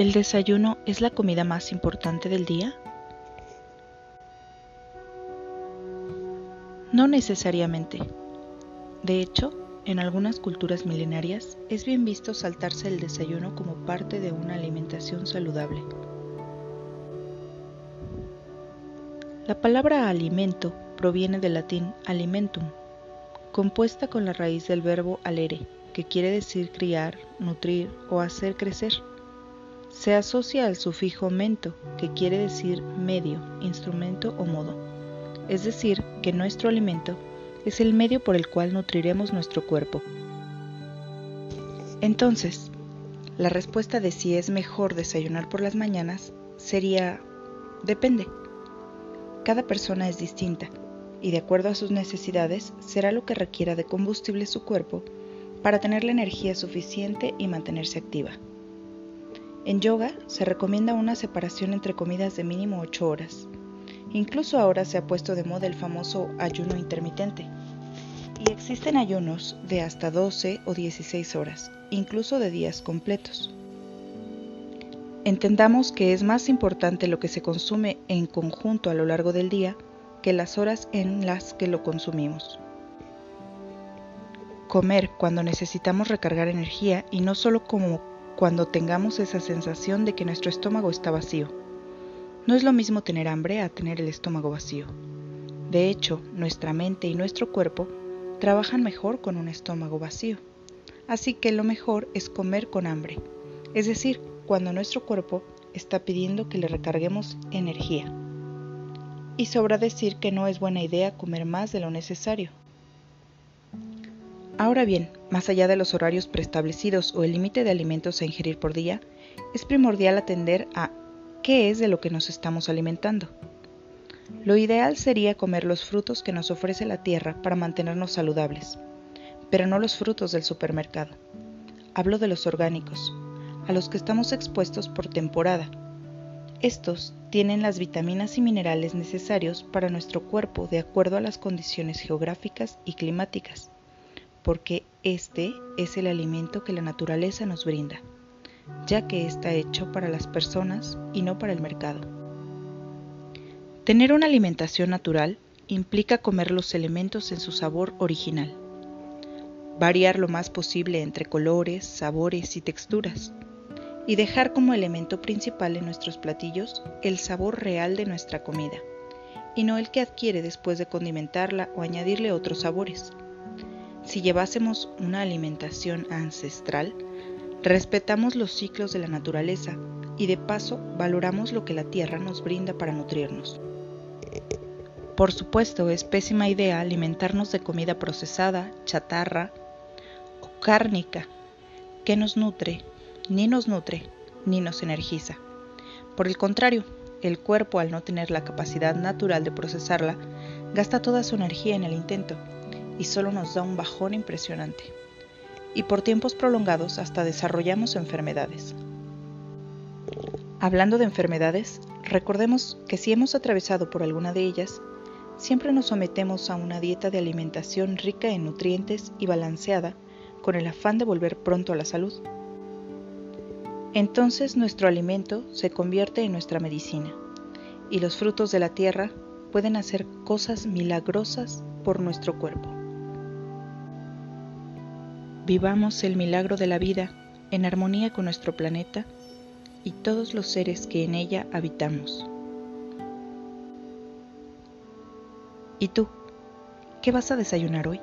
¿El desayuno es la comida más importante del día? No necesariamente. De hecho, en algunas culturas milenarias es bien visto saltarse el desayuno como parte de una alimentación saludable. La palabra alimento proviene del latín alimentum, compuesta con la raíz del verbo alere, que quiere decir criar, nutrir o hacer crecer. Se asocia al sufijo mento, que quiere decir medio, instrumento o modo. Es decir, que nuestro alimento es el medio por el cual nutriremos nuestro cuerpo. Entonces, la respuesta de si es mejor desayunar por las mañanas sería depende. Cada persona es distinta y de acuerdo a sus necesidades será lo que requiera de combustible su cuerpo para tener la energía suficiente y mantenerse activa. En yoga se recomienda una separación entre comidas de mínimo 8 horas. Incluso ahora se ha puesto de moda el famoso ayuno intermitente. Y existen ayunos de hasta 12 o 16 horas, incluso de días completos. Entendamos que es más importante lo que se consume en conjunto a lo largo del día que las horas en las que lo consumimos. Comer cuando necesitamos recargar energía y no solo como cuando tengamos esa sensación de que nuestro estómago está vacío. No es lo mismo tener hambre a tener el estómago vacío. De hecho, nuestra mente y nuestro cuerpo trabajan mejor con un estómago vacío. Así que lo mejor es comer con hambre, es decir, cuando nuestro cuerpo está pidiendo que le recarguemos energía. Y sobra decir que no es buena idea comer más de lo necesario. Ahora bien, más allá de los horarios preestablecidos o el límite de alimentos a ingerir por día, es primordial atender a qué es de lo que nos estamos alimentando. Lo ideal sería comer los frutos que nos ofrece la tierra para mantenernos saludables, pero no los frutos del supermercado. Hablo de los orgánicos, a los que estamos expuestos por temporada. Estos tienen las vitaminas y minerales necesarios para nuestro cuerpo de acuerdo a las condiciones geográficas y climáticas, porque este es el alimento que la naturaleza nos brinda, ya que está hecho para las personas y no para el mercado. Tener una alimentación natural implica comer los elementos en su sabor original, variar lo más posible entre colores, sabores y texturas, y dejar como elemento principal en nuestros platillos el sabor real de nuestra comida, y no el que adquiere después de condimentarla o añadirle otros sabores. Si llevásemos una alimentación ancestral, respetamos los ciclos de la naturaleza y de paso valoramos lo que la tierra nos brinda para nutrirnos. Por supuesto, es pésima idea alimentarnos de comida procesada, chatarra o cárnica que nos nutre ni nos nutre ni nos energiza. Por el contrario, el cuerpo al no tener la capacidad natural de procesarla, gasta toda su energía en el intento y solo nos da un bajón impresionante. Y por tiempos prolongados hasta desarrollamos enfermedades. Hablando de enfermedades, recordemos que si hemos atravesado por alguna de ellas, siempre nos sometemos a una dieta de alimentación rica en nutrientes y balanceada con el afán de volver pronto a la salud. Entonces nuestro alimento se convierte en nuestra medicina y los frutos de la tierra pueden hacer cosas milagrosas por nuestro cuerpo. Vivamos el milagro de la vida en armonía con nuestro planeta y todos los seres que en ella habitamos. ¿Y tú? ¿Qué vas a desayunar hoy?